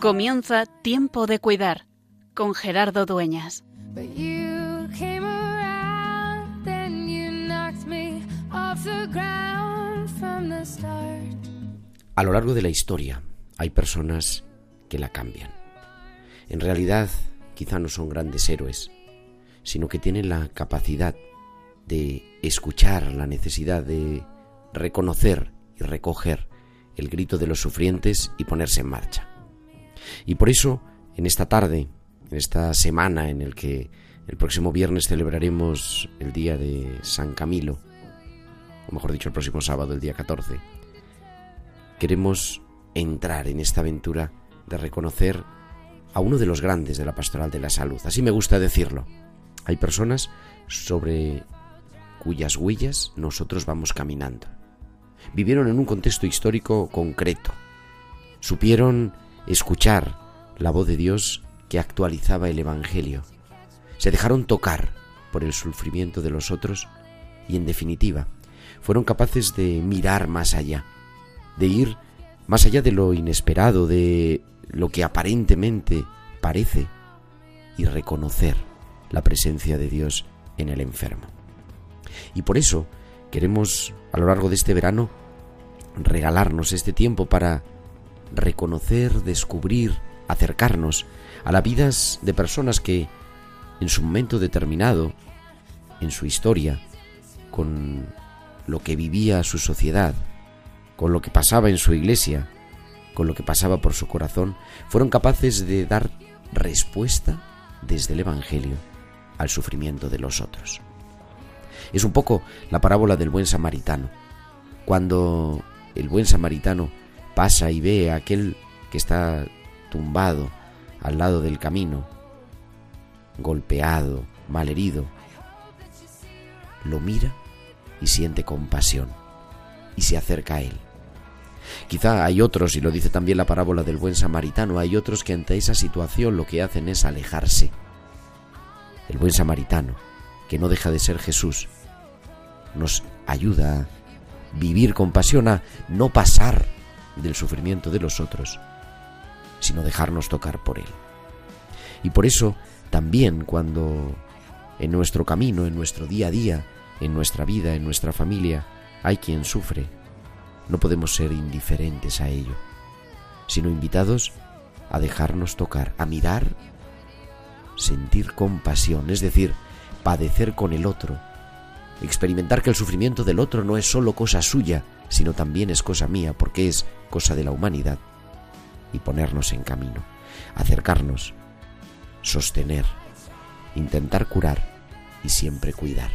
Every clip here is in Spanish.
Comienza Tiempo de Cuidar con Gerardo Dueñas. A lo largo de la historia hay personas que la cambian. En realidad, quizá no son grandes héroes, sino que tienen la capacidad de escuchar la necesidad de reconocer y recoger el grito de los sufrientes y ponerse en marcha. Y por eso, en esta tarde, en esta semana en el que el próximo viernes celebraremos el día de San Camilo, o mejor dicho, el próximo sábado, el día 14, queremos entrar en esta aventura de reconocer a uno de los grandes de la pastoral de la salud. Así me gusta decirlo. Hay personas sobre cuyas huellas nosotros vamos caminando. Vivieron en un contexto histórico concreto. Supieron escuchar la voz de Dios que actualizaba el Evangelio. Se dejaron tocar por el sufrimiento de los otros y, en definitiva, fueron capaces de mirar más allá, de ir más allá de lo inesperado, de lo que aparentemente parece, y reconocer la presencia de Dios en el enfermo. Y por eso queremos a lo largo de este verano regalarnos este tiempo para reconocer, descubrir, acercarnos a las vidas de personas que en su momento determinado, en su historia, con lo que vivía su sociedad, con lo que pasaba en su iglesia, con lo que pasaba por su corazón, fueron capaces de dar respuesta desde el Evangelio al sufrimiento de los otros. Es un poco la parábola del buen samaritano. Cuando el buen samaritano pasa y ve a aquel que está tumbado al lado del camino, golpeado, malherido, lo mira y siente compasión y se acerca a él. Quizá hay otros, y lo dice también la parábola del buen samaritano, hay otros que ante esa situación lo que hacen es alejarse. El buen samaritano, que no deja de ser Jesús, nos ayuda a vivir con pasión, a no pasar del sufrimiento de los otros, sino dejarnos tocar por Él. Y por eso, también cuando en nuestro camino, en nuestro día a día, en nuestra vida, en nuestra familia, hay quien sufre, no podemos ser indiferentes a ello, sino invitados a dejarnos tocar, a mirar, sentir compasión, es decir, padecer con el otro, experimentar que el sufrimiento del otro no es solo cosa suya, sino también es cosa mía, porque es cosa de la humanidad, y ponernos en camino, acercarnos, sostener, intentar curar y siempre cuidar.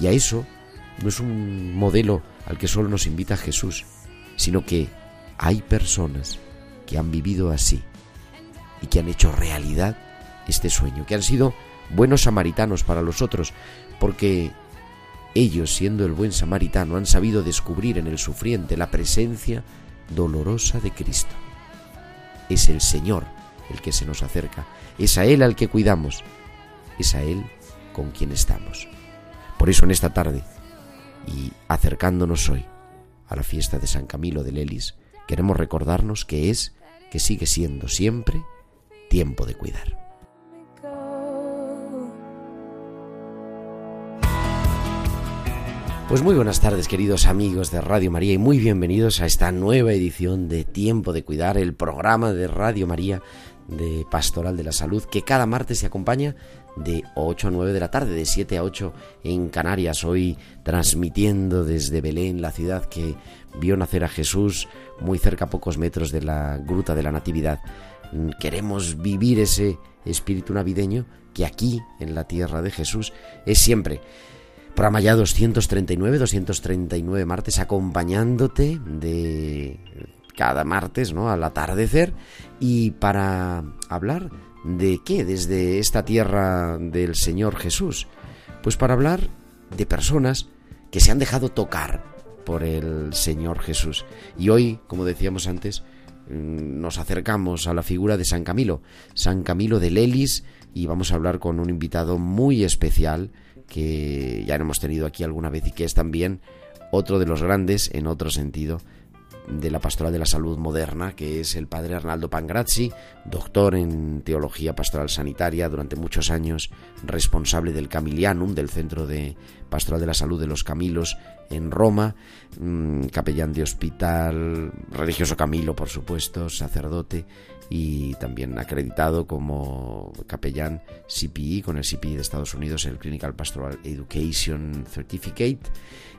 Y a eso no es un modelo al que solo nos invita Jesús, sino que hay personas que han vivido así y que han hecho realidad este sueño, que han sido buenos samaritanos para los otros, porque ellos, siendo el buen samaritano, han sabido descubrir en el sufriente la presencia dolorosa de Cristo. Es el Señor el que se nos acerca, es a Él al que cuidamos, es a Él con quien estamos. Por eso en esta tarde, y acercándonos hoy a la fiesta de San Camilo de Lelis, queremos recordarnos que es, que sigue siendo siempre, tiempo de cuidar. Pues muy buenas tardes queridos amigos de Radio María y muy bienvenidos a esta nueva edición de Tiempo de Cuidar, el programa de Radio María de Pastoral de la Salud que cada martes se acompaña de 8 a 9 de la tarde, de 7 a 8 en Canarias, hoy transmitiendo desde Belén, la ciudad que vio nacer a Jesús muy cerca a pocos metros de la Gruta de la Natividad. Queremos vivir ese espíritu navideño que aquí, en la tierra de Jesús, es siempre Programa ya 239, 239 martes acompañándote de cada martes, ¿no? Al atardecer y para hablar de qué desde esta tierra del Señor Jesús. Pues para hablar de personas que se han dejado tocar por el Señor Jesús. Y hoy, como decíamos antes, mm, nos acercamos a la figura de San Camilo, San Camilo de Lelis, y vamos a hablar con un invitado muy especial que ya hemos tenido aquí alguna vez y que es también otro de los grandes, en otro sentido, de la pastoral de la salud moderna, que es el padre Arnaldo Pangrazzi, doctor en teología pastoral sanitaria, durante muchos años responsable del Camilianum, del Centro de Pastoral de la Salud de los Camilos en Roma, mm, capellán de hospital, religioso Camilo, por supuesto, sacerdote y también acreditado como capellán CPI con el CPI de Estados Unidos, el Clinical Pastoral Education Certificate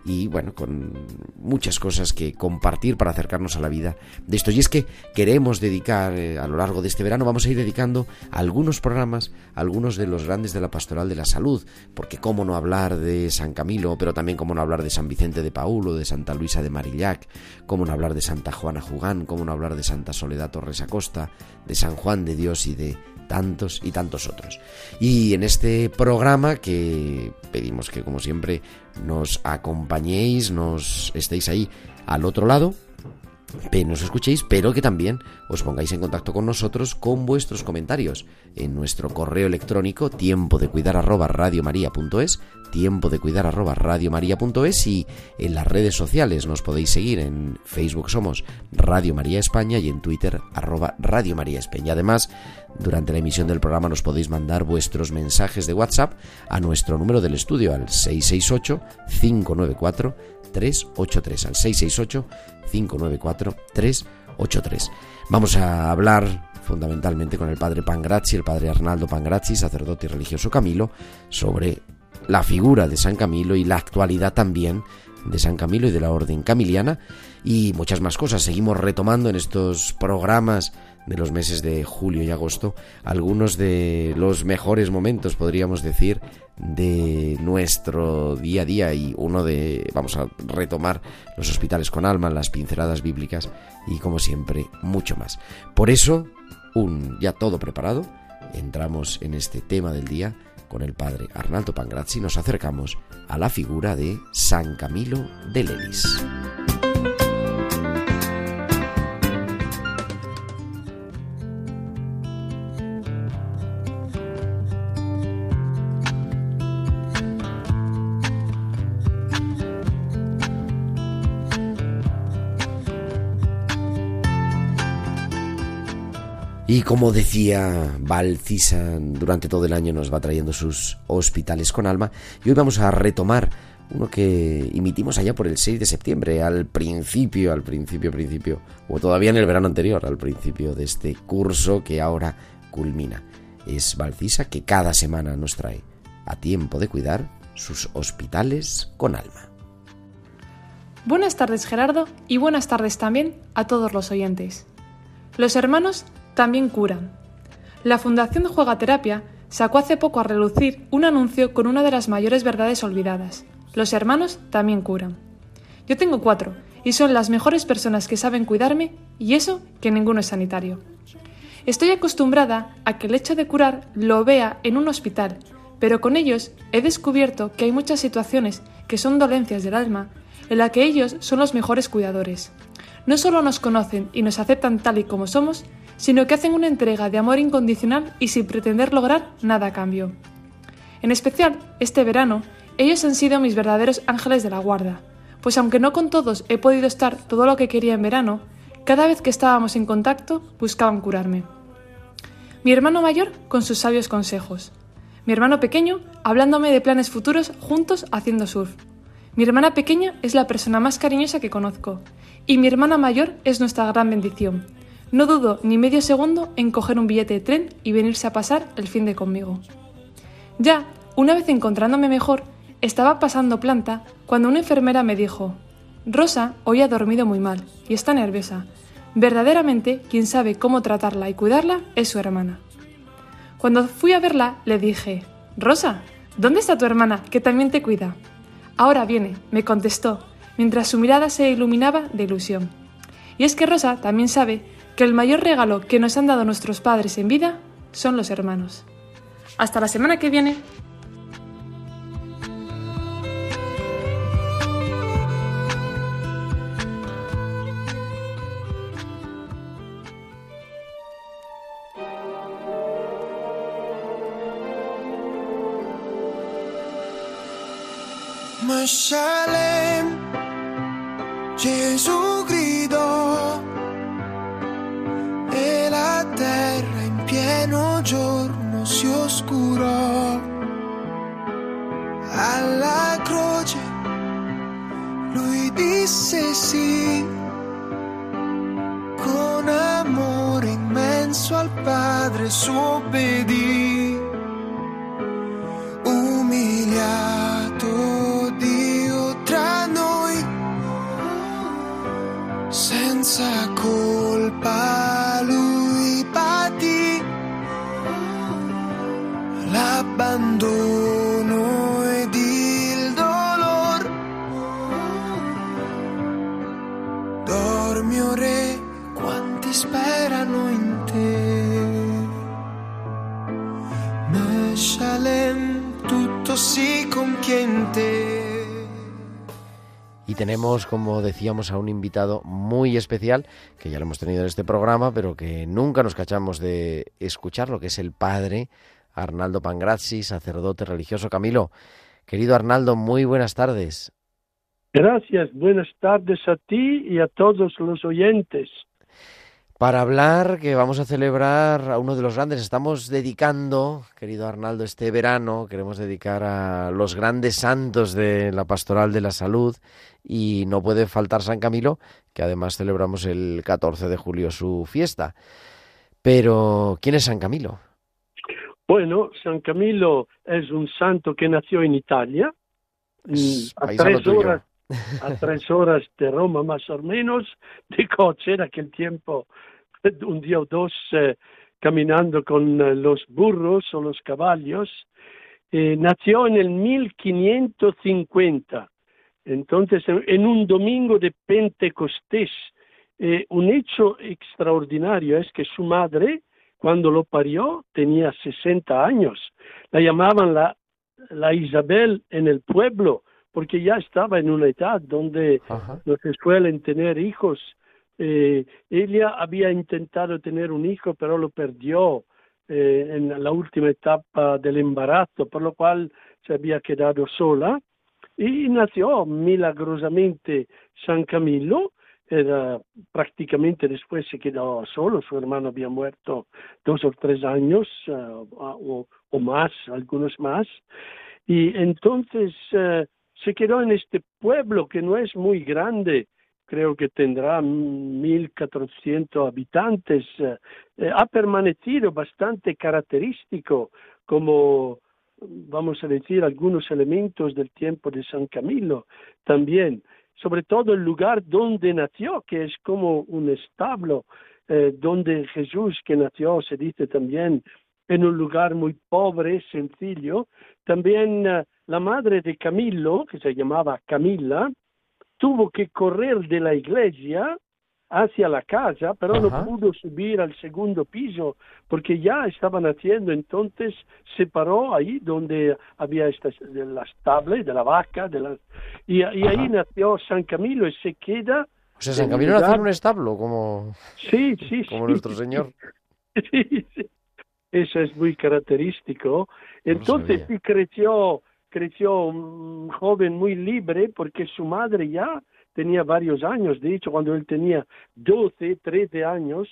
y bueno, con muchas cosas que compartir para acercarnos a la vida de esto. Y es que queremos dedicar eh, a lo largo de este verano, vamos a ir dedicando algunos programas, algunos de los grandes de la pastoral de la salud, porque cómo no hablar de San Camilo, pero también cómo no hablar de San Vicente de Paulo, de Santa Luisa de Marillac, cómo no hablar de Santa Juana Jugán, cómo no hablar de Santa Soledad Torres Acosta, de San Juan de Dios y de tantos y tantos otros. Y en este programa que pedimos que como siempre nos acompañéis, nos estéis ahí al otro lado, nos escuchéis, pero que también os pongáis en contacto con nosotros con vuestros comentarios en nuestro correo electrónico tiempo de cuidar arroba radiomaria.es, tiempo de cuidar arroba radiomaria.es y en las redes sociales nos podéis seguir en Facebook somos Radio María España y en Twitter arroba Radio María España. Además, durante la emisión del programa nos podéis mandar vuestros mensajes de WhatsApp a nuestro número del estudio al 668 594 383 al 668 594 383. Vamos a hablar fundamentalmente con el padre Pangrazzi, el padre Arnaldo Pangrazzi, sacerdote y religioso Camilo, sobre la figura de San Camilo y la actualidad también de San Camilo y de la Orden Camiliana y muchas más cosas. Seguimos retomando en estos programas de los meses de julio y agosto algunos de los mejores momentos, podríamos decir, de nuestro día a día y uno de, vamos a retomar los hospitales con alma, las pinceladas bíblicas y como siempre mucho más. Por eso, un ya todo preparado, entramos en este tema del día con el padre Arnaldo Pangrazzi, nos acercamos a la figura de San Camilo de Lelis. Y como decía Valcisa, durante todo el año nos va trayendo sus hospitales con alma. Y hoy vamos a retomar uno que emitimos allá por el 6 de septiembre, al principio, al principio, principio, o todavía en el verano anterior, al principio de este curso que ahora culmina. Es Valcisa que cada semana nos trae a tiempo de cuidar sus hospitales con alma. Buenas tardes Gerardo y buenas tardes también a todos los oyentes. Los hermanos también curan. La Fundación de Juegaterapia sacó hace poco a relucir un anuncio con una de las mayores verdades olvidadas. Los hermanos también curan. Yo tengo cuatro y son las mejores personas que saben cuidarme y eso que ninguno es sanitario. Estoy acostumbrada a que el hecho de curar lo vea en un hospital, pero con ellos he descubierto que hay muchas situaciones que son dolencias del alma en la que ellos son los mejores cuidadores. No solo nos conocen y nos aceptan tal y como somos, sino que hacen una entrega de amor incondicional y sin pretender lograr nada a cambio. En especial, este verano, ellos han sido mis verdaderos ángeles de la guarda, pues aunque no con todos he podido estar todo lo que quería en verano, cada vez que estábamos en contacto buscaban curarme. Mi hermano mayor con sus sabios consejos. Mi hermano pequeño hablándome de planes futuros juntos haciendo surf. Mi hermana pequeña es la persona más cariñosa que conozco y mi hermana mayor es nuestra gran bendición, no dudo ni medio segundo en coger un billete de tren y venirse a pasar el fin de conmigo. Ya, una vez encontrándome mejor, estaba pasando planta cuando una enfermera me dijo, Rosa hoy ha dormido muy mal y está nerviosa. Verdaderamente quien sabe cómo tratarla y cuidarla es su hermana. Cuando fui a verla le dije, Rosa, ¿dónde está tu hermana que también te cuida? Ahora viene, me contestó, mientras su mirada se iluminaba de ilusión. Y es que Rosa también sabe que el mayor regalo que nos han dado nuestros padres en vida son los hermanos. Hasta la semana que viene. Disse sì, con amore immenso al Padre suo obbedì, tutto si compiente. Y tenemos, como decíamos, a un invitado muy especial, que ya lo hemos tenido en este programa, pero que nunca nos cachamos de escuchar, lo que es el padre Arnaldo Pangrazzi, sacerdote religioso. Camilo, querido Arnaldo, muy buenas tardes. Gracias, buenas tardes a ti y a todos los oyentes. Para hablar que vamos a celebrar a uno de los grandes, estamos dedicando, querido Arnaldo, este verano, queremos dedicar a los grandes santos de la pastoral de la salud y no puede faltar San Camilo, que además celebramos el 14 de julio su fiesta. Pero, ¿quién es San Camilo? Bueno, San Camilo es un santo que nació en Italia, Es a paisano tres horas, a tres horas de Roma más o menos, de coche en aquel tiempo, un día o dos eh, caminando con eh, los burros o los caballos. Eh, nació en el 1550, entonces en, un domingo de Pentecostés. Eh, un hecho extraordinario es que su madre, cuando lo parió, tenía 60 años. La llamaban la, la Isabel en el pueblo, porque ya estaba en una edad donde Ajá. no se suelen tener hijos. Eh, ella había intentado tener un hijo, pero lo perdió eh, en la última etapa del embarazo, por lo cual se había quedado sola. Y nació milagrosamente San Camilo, era prácticamente después se quedó solo, su hermano había muerto dos o tres años eh, o, o más, algunos más, y entonces eh, se quedó en este pueblo que no es muy grande, creo que tendrá 1.400 habitantes, eh, eh, ha permanecido bastante característico como, vamos a decir, algunos elementos del tiempo de San Camilo también, sobre todo el lugar donde nació, que es como un establo, eh, donde Jesús que nació, se dice también, en un lugar muy pobre, sencillo. También la madre de Camilo, que se llamaba Camila, tuvo que correr de la iglesia hacia la casa, pero Ajá. no pudo subir al segundo piso porque ya estaban haciendo, entonces se paró ahí donde había estas, de las tablas de la vaca, de las, y, y ahí nació San Camilo y se queda. O sea, San Camilo nació en un establo, como, Sí, sí, como sí. nuestro Señor. Sí, sí. Eso es muy característico. Entonces sí creció, creció un joven muy libre porque su madre ya tenía varios años. De hecho, cuando él tenía 12, 13 años,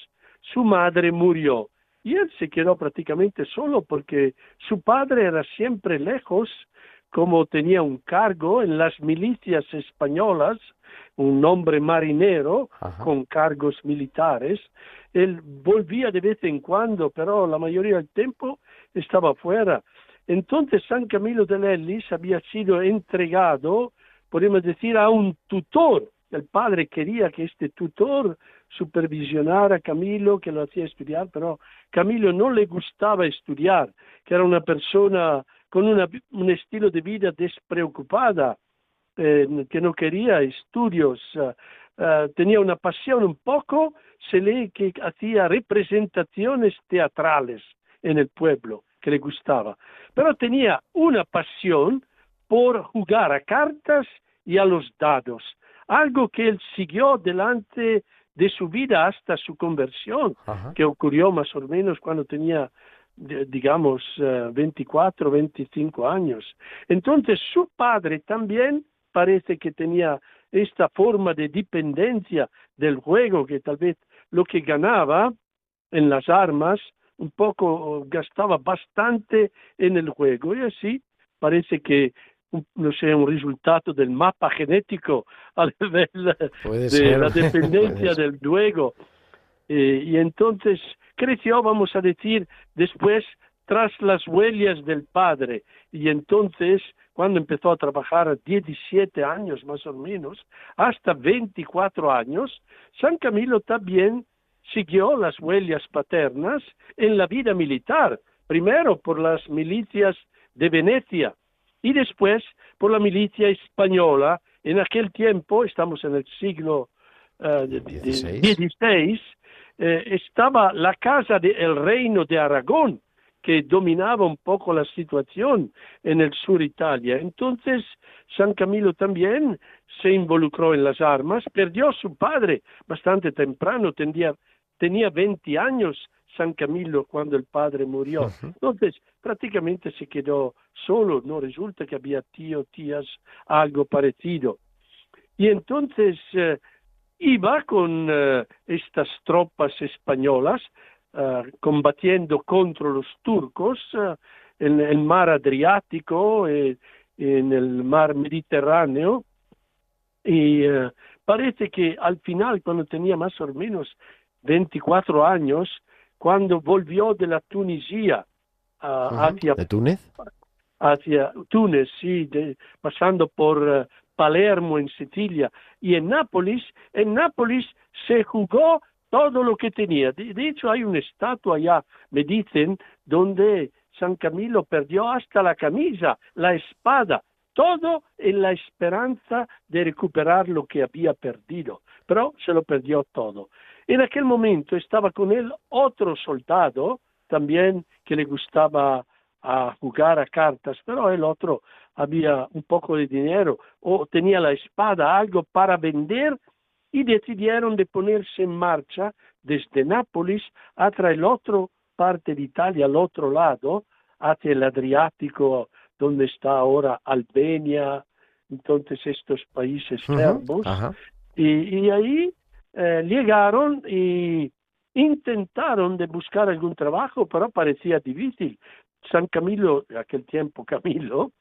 su madre murió. Y él se quedó prácticamente solo porque su padre era siempre lejos, como tenía un cargo en las milicias españolas, un hombre marinero Ajá. con cargos militares. Él volvía de vez en cuando, pero la mayoría del tiempo estaba fuera. Entonces San Camilo de Lellis había sido entregado, podemos decir, a un tutor. El padre quería que este tutor supervisionara a Camilo, que lo hacía estudiar, pero Camilo no le gustaba estudiar, que era una persona con una- un estilo de vida despreocupada, eh, que no quería estudios, eh, eh, tenía una pasión un poco, se lee que hacía representaciones teatrales en el pueblo, que le gustaba, pero tenía una pasión por jugar a cartas y a los dados, algo que él siguió delante de su vida hasta su conversión Ajá. que ocurrió más o menos cuando tenía, digamos, eh, 24, 25 años. Entonces su padre también parece que tenía esta forma de dependencia del juego, que tal vez lo que ganaba en las armas un poco, gastaba bastante en el juego y así parece que no sé, un resultado del mapa genético a nivel de la dependencia del juego. Eh, y entonces creció, vamos a decir, después tras las huellas del padre. Y entonces, cuando empezó a trabajar 17 años más o menos, hasta 24 años, San Camilo también siguió las huellas paternas en la vida militar, primero por las milicias de Venecia y después por la milicia española. En aquel tiempo, estamos en el siglo XVI, uh, eh, estaba la casa del reino de Aragón, que dominaba un poco la situación en el sur Italia. Entonces, San Camilo también se involucró en las armas, perdió a su padre bastante temprano, tenía, tenía 20 años San Camilo cuando el padre murió. Entonces, prácticamente se quedó solo, no resulta que había tío, tías, algo parecido. Y entonces eh, iba con eh, estas tropas españolas eh, combatiendo contra los turcos en el mar Adriático, en el mar Mediterráneo, y parece que al final, cuando tenía más o menos 24 años, cuando volvió de la Tunisia hacia... ¿De Túnez? Hacia Túnez, sí, pasando por Palermo en Sicilia y en Nápoles, en Nápoles se jugó todo lo que tenía. De, hecho, hay una estatua allá, me dicen, donde San Camilo perdió hasta la camisa, la espada, todo en la esperanza de recuperar lo que había perdido, pero se lo perdió todo. En aquel momento estaba con él otro soldado, también que le gustaba a jugar a cartas, pero el otro había un poco de dinero o tenía la espada, algo para vender y decidieron de ponerse en marcha desde Nápoles hacia el otro parte de Italia, al otro lado, hacia el Adriático, donde está ahora Albania, entonces estos países serbos. y, ahí eh, llegaron y intentaron de buscar algún trabajo, pero parecía difícil. San Camilo, aquel tiempo Camilo,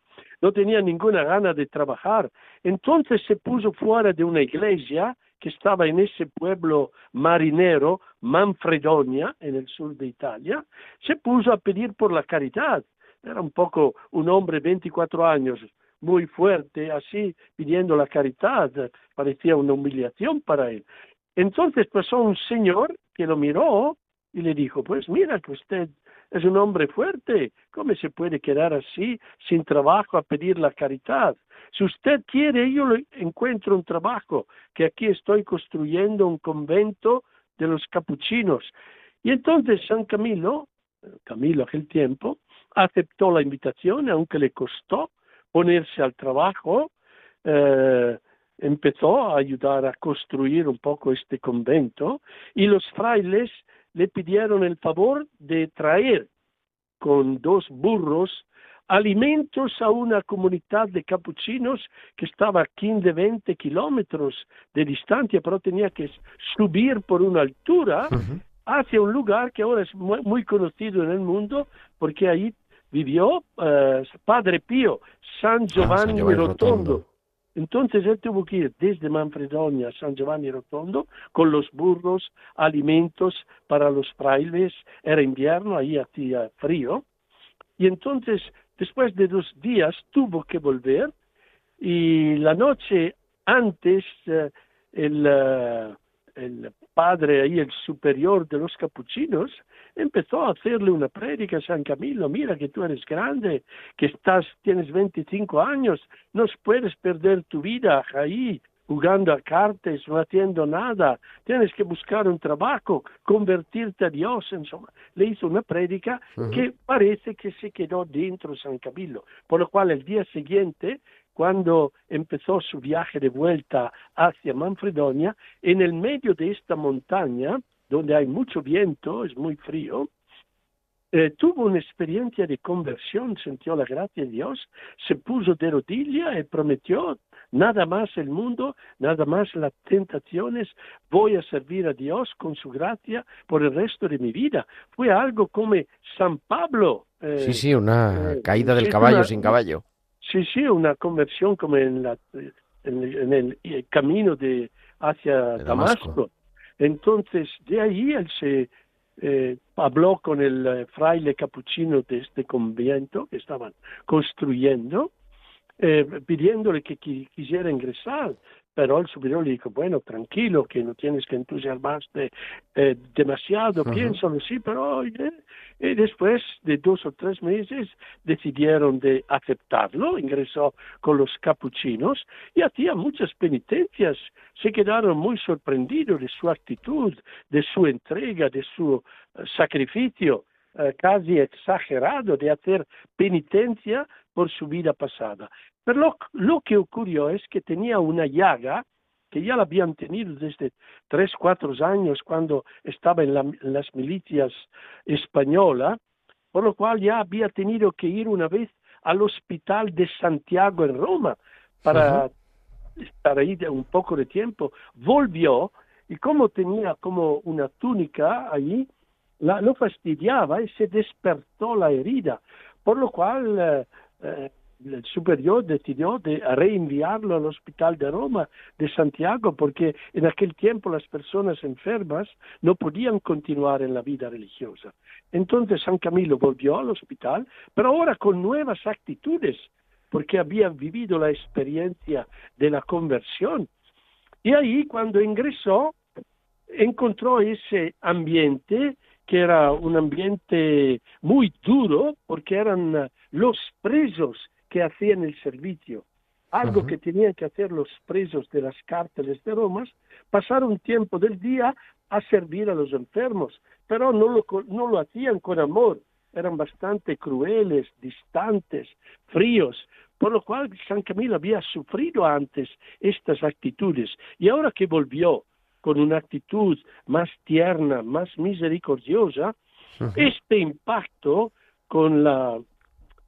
no tenía ninguna gana de trabajar. Entonces se puso fuera de una iglesia que estaba en ese pueblo marinero, Manfredonia, en el sur de Italia, se puso a pedir por la caridad. Era un poco un hombre, 24 años, muy fuerte, así, pidiendo la caridad. Parecía una humillación para él. Entonces pasó un señor que lo miró y le dijo, pues mira que usted es un hombre fuerte, ¿cómo se puede quedar así, sin trabajo, a pedir la caridad? Si usted quiere, yo encuentro un trabajo, que aquí estoy construyendo un convento de los capuchinos. Y entonces San Camilo, Camilo aquel tiempo, aceptó la invitación, aunque le costó ponerse al trabajo, eh, empezó a ayudar a construir un poco este convento y los frailes le pidieron el favor de traer con dos burros alimentos a una comunidad de capuchinos que estaba a 15, 20 kilómetros de distancia, pero tenía que subir por una altura hacia un lugar que ahora es muy, conocido en el mundo, porque ahí vivió eh, Padre Pío, San ah, Giovanni, Rotondo. Entonces él tuvo que ir desde Manfredonia a San Giovanni Rotondo con los burros, alimentos para los frailes, era invierno, ahí hacía frío, y entonces Después de dos días tuvo que volver y la noche antes eh, el, eh, el, padre ahí, el superior de los capuchinos, empezó a hacerle una prédica a San Camilo, mira que tú eres grande, que estás, tienes 25 años, no puedes perder tu vida ahí, jugando a cartas, no haciendo nada, tienes que buscar un trabajo, convertirte a Dios, insomma. Le hizo una prédica que parece que se quedó dentro San Camilo, por lo cual el día siguiente, cuando empezó su viaje de vuelta hacia Manfredonia, en el medio de esta montaña, donde hay mucho viento, es muy frío, eh, tuvo una experiencia de conversión, sintió la gracia de Dios, se puso de rodilla y prometió nada más el mundo, nada más las tentaciones, voy a servir a Dios con su gracia por el resto de mi vida. Fue algo como San Pablo. Eh, sí, sí, una eh, caída del caballo sin caballo. Sí, sí, una conversión como en, la, en, el, camino de hacia Damasco. Entonces, de ahí él se eh, habló con el eh, fraile capuchino de este convento que estaban construyendo, eh, pidiéndole que quisiera ingresar pero el superior le dijo, bueno, tranquilo, que no tienes que entusiasmarte eh, demasiado, piénsalo, sí, pero oye, y después de dos o tres meses decidieron de aceptarlo, ingresó con los capuchinos y hacía muchas penitencias, se quedaron muy sorprendidos de su actitud, de su entrega, de su eh, sacrificio eh, casi exagerado de hacer penitencia por su vida pasada. Pero lo, que ocurrió es que tenía una llaga que ya la habían tenido desde tres, cuatro años cuando estaba en, las milicias españolas, por lo cual ya había tenido que ir una vez al hospital de Santiago en Roma para estar ahí un poco de tiempo. Volvió y como tenía como una túnica allí, la, lo fastidiaba y se despertó la herida, por lo cual eh, eh, el superior decidió de reenviarlo al hospital de Roma, de Santiago, porque en aquel tiempo las personas enfermas no podían continuar en la vida religiosa. Entonces San Camilo volvió al hospital, pero ahora con nuevas actitudes, porque había vivido la experiencia de la conversión. Y ahí cuando ingresó, encontró ese ambiente que era un ambiente muy duro, porque eran los presos que hacían el servicio, algo que tenían que hacer los presos de las cárceles de Roma, pasar un tiempo del día a servir a los enfermos, pero no lo, no lo hacían con amor, eran bastante crueles, distantes, fríos, por lo cual San Camilo había sufrido antes estas actitudes. Y ahora que volvió con una actitud más tierna, más misericordiosa, este impacto con la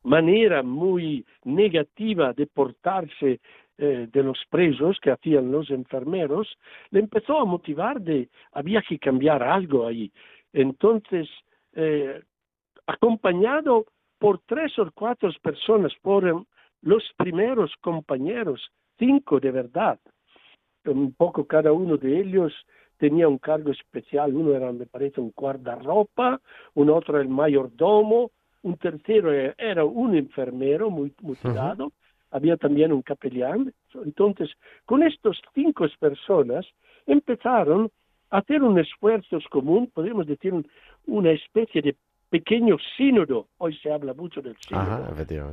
manera muy negativa de portarse eh, de los presos que hacían los enfermeros, le empezó a motivar de había que cambiar algo ahí. Entonces, eh, acompañado por tres o cuatro personas, por los primeros compañeros, cinco de verdad, un poco cada uno de ellos. Tenía un cargo especial, uno era, me parece, un guardarropa, un otro el mayordomo, un tercero era un enfermero muy mutilado, había también un capellán. Entonces, con estas cinco personas empezaron a hacer un esfuerzo común, podemos decir una especie de pequeño sínodo, hoy se habla mucho del sínodo.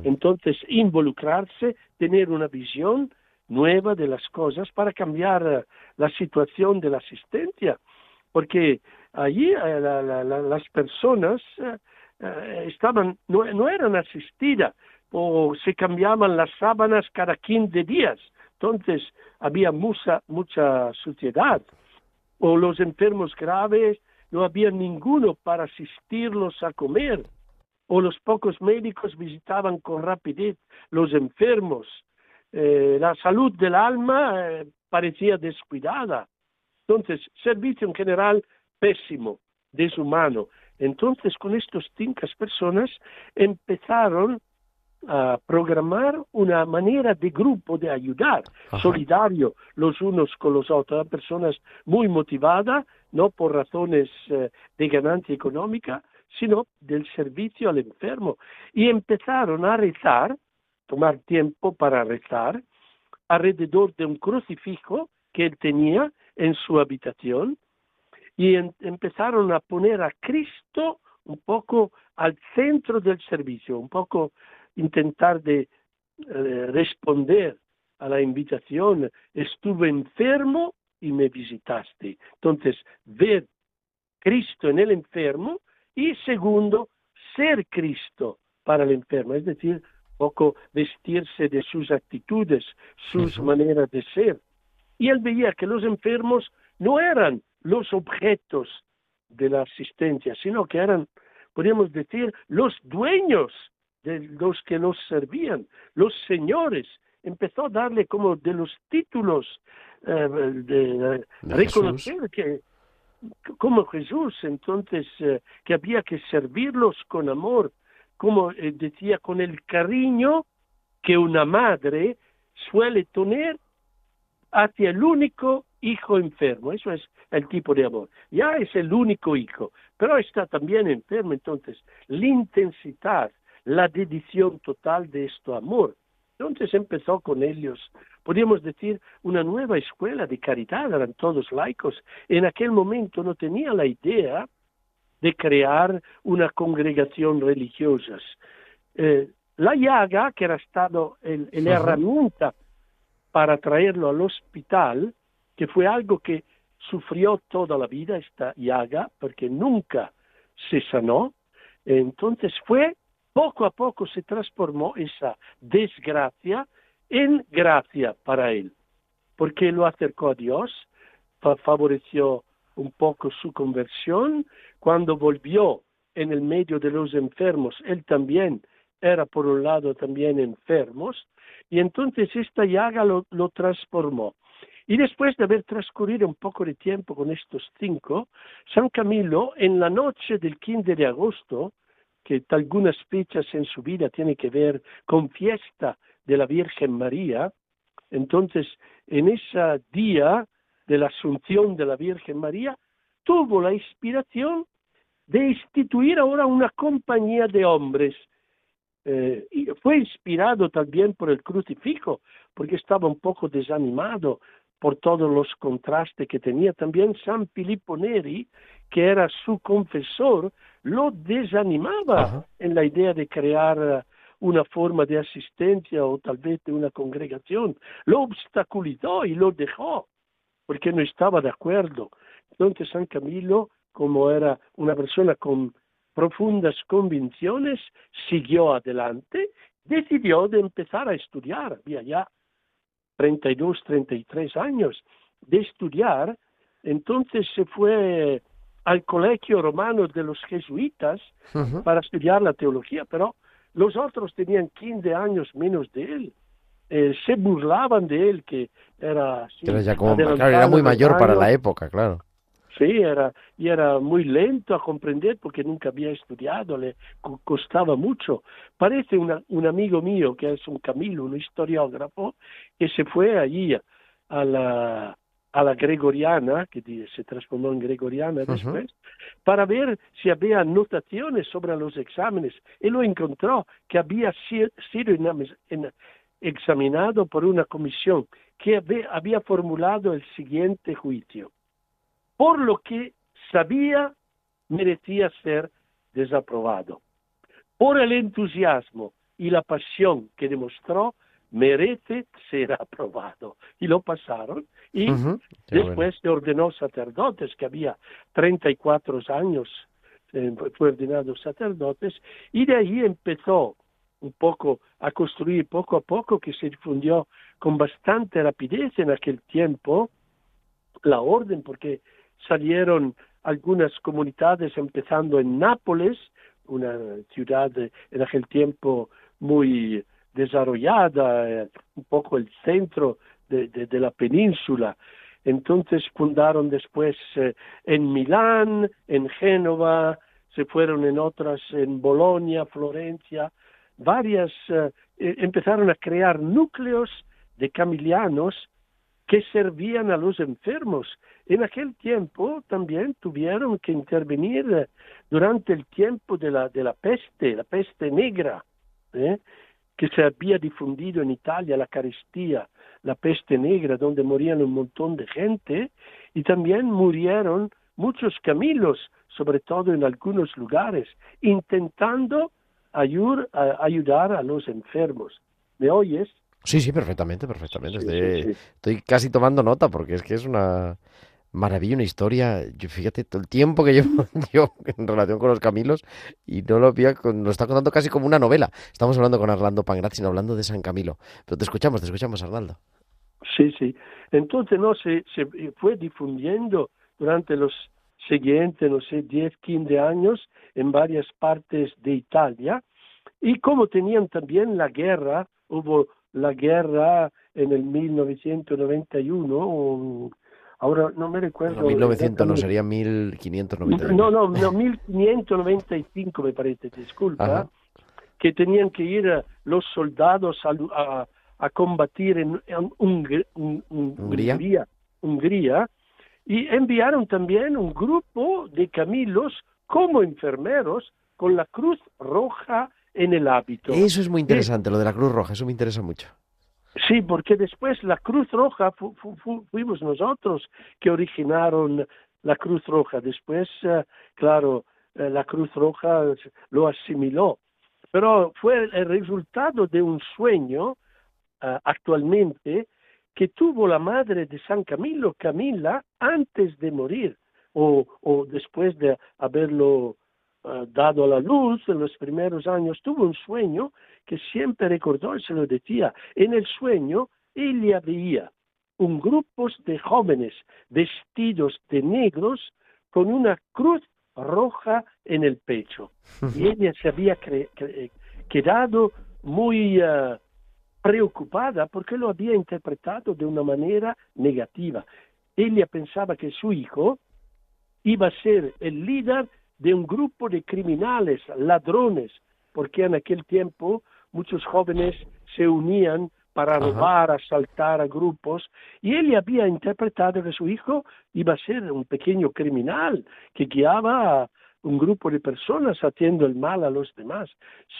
Entonces, involucrarse, tener una visión nueva de las cosas para cambiar la situación de la asistencia, porque allí eh, las personas eh, eh, estaban, no, no, eran asistidas o se cambiaban las sábanas cada 15 días. Entonces había mucha, mucha suciedad. O los enfermos graves, no había ninguno para asistirlos a comer. O los pocos médicos visitaban con rapidez los enfermos. Eh, la salud del alma eh, parecía descuidada. Entonces, servicio en general pésimo, deshumano. Entonces, con estas cinco personas empezaron a programar una manera de grupo de ayudar, solidario los unos con los otros, personas muy motivadas, no por razones eh, de ganancia económica, sino del servicio al enfermo. Y empezaron a rezar, tomar tiempo para rezar, alrededor de un crucifijo que él tenía en su habitación, y empezaron a poner a Cristo un poco al centro del servicio, un poco intentar de eh, responder a la invitación, estuve enfermo y me visitaste. Entonces, ver Cristo en el enfermo y segundo, ser Cristo para el enfermo, es decir, poco vestirse de sus actitudes, sus maneras de ser. Y él veía que los enfermos no eran los objetos de la asistencia, sino que eran podríamos decir, los dueños de los que los servían, los señores. Empezó a darle como de los títulos eh, de, reconocer que como Jesús, entonces, eh, que había que servirlos con amor, como eh, decía, con el cariño que una madre suele tener hacia el único hijo enfermo. Eso es el tipo de amor. Ya es el único hijo, pero está también enfermo. Entonces, la intensidad, la dedición total de este amor. Entonces empezó con ellos, podríamos decir, una nueva escuela de caridad, eran todos laicos. En aquel momento no tenía la idea de crear una congregación religiosa. Eh, la llaga, que era estado el, herramienta para traerlo al hospital, que fue algo que sufrió toda la vida esta llaga, porque nunca se sanó, entonces fue poco a poco se transformó esa desgracia en gracia para él, porque lo acercó a Dios, favoreció un poco su conversión, cuando volvió en el medio de los enfermos, él también era por un lado también enfermos, y entonces esta llaga lo, lo transformó. Y después de haber transcurrido un poco de tiempo con estos cinco, San Camilo, en la noche del 15 de agosto, que algunas fechas en su vida tienen que ver con fiesta de la Virgen María. Entonces, en ese día de la Asunción de la Virgen María, tuvo la inspiración de instituir ahora una compañía de hombres. Eh, y fue inspirado también por el crucifijo, porque estaba un poco desanimado por todos los contrastes que tenía. También San Filippo Neri, que era su confesor, lo desanimaba en la idea de crear eh, una forma de asistencia o tal vez de una congregación. Lo obstaculizó y lo dejó porque no estaba de acuerdo. Entonces San Camilo, como era una persona con profundas convicciones, siguió adelante, decidió de empezar a estudiar, había ya 32, 33 años de estudiar, entonces se fue al colegio romano de los jesuitas para estudiar la teología, pero los otros tenían 15 años menos de él. Eh, se burlaban de él, que era... era, muy mayor para la época, claro. Sí, era, y era muy lento a comprender porque nunca había estudiado, le costaba mucho. Parece un amigo mío que es un Camilo, un historiógrafo, que se fue allí a la, a la gregoriana, que se transformó en gregoriana después, para ver si había anotaciones sobre los exámenes. Y lo encontró que había sido examinado por una comisión que había formulado el siguiente juicio. Por lo que sabía, merecía ser desaprobado. Por el entusiasmo y la pasión que demostró, merece ser aprobado. Y lo pasaron y después se ordenó sacerdotes, que había 34 años, eh, fue ordenado sacerdotes, y de ahí empezó un poco a construir poco a poco, que se difundió con bastante rapidez en aquel tiempo, la orden, porque salieron algunas comunidades empezando en Nápoles, una ciudad en aquel tiempo muy desarrollada, eh, un poco el centro de, la península. Entonces fundaron después eh, en Milán, en Génova, se fueron en otras, en Bolonia, Florencia, varias, eh, empezaron a crear núcleos de camilianos que servían a los enfermos. En aquel tiempo también tuvieron que intervenir durante el tiempo de la, de la peste, la peste negra. ¿eh? que se había difundido en Italia, la carestía, la peste negra, donde morían un montón de gente, y también murieron muchos camilos, sobre todo en algunos lugares, intentando ayudar a los enfermos. ¿Me oyes? Sí, sí, perfectamente, perfectamente. Estoy casi tomando nota porque es que es una, maravilla, una historia. Yo, fíjate, todo el tiempo que llevo yo en relación con los Camilos y no lo había, lo está contando casi como una novela. Estamos hablando con Arlando Pangrazzi, hablando de San Camilo. Pero te escuchamos, te escuchamos, Arnaldo. Sí, sí. Entonces, no, se, se fue difundiendo durante los siguientes, no sé, 10, 15 años en varias partes de Italia. Y como tenían también la guerra, hubo la guerra en el 1991, ahora no me recuerdo. No, 1900 no, sería 1595. No, no, no, 1595 me parece, disculpa, que tenían que ir los soldados a, a, combatir en, Hungría. Hungría, y enviaron también un grupo de camilos como enfermeros con la Cruz Roja en el hábito. Eso es muy interesante, lo de la Cruz Roja, eso me interesa mucho. Sí, porque después la Cruz Roja fuimos nosotros que originaron la Cruz Roja. Después, eh, claro, eh, la Cruz Roja lo asimiló. Pero fue el resultado de un sueño eh, actualmente que tuvo la madre de San Camilo, Camila, antes de morir o después de haberlo dado a la luz en los primeros años, tuvo un sueño que siempre recordó y se lo decía. En el sueño, ella veía un grupo de jóvenes vestidos de negros con una cruz roja en el pecho. Y ella se había quedado muy eh, preocupada porque lo había interpretado de una manera negativa. Ella pensaba que su hijo iba a ser el líder de un grupo de criminales, ladrones, porque en aquel tiempo muchos jóvenes se unían para robar, asaltar a grupos, y él había interpretado que su hijo iba a ser un pequeño criminal que guiaba a un grupo de personas haciendo el mal a los demás.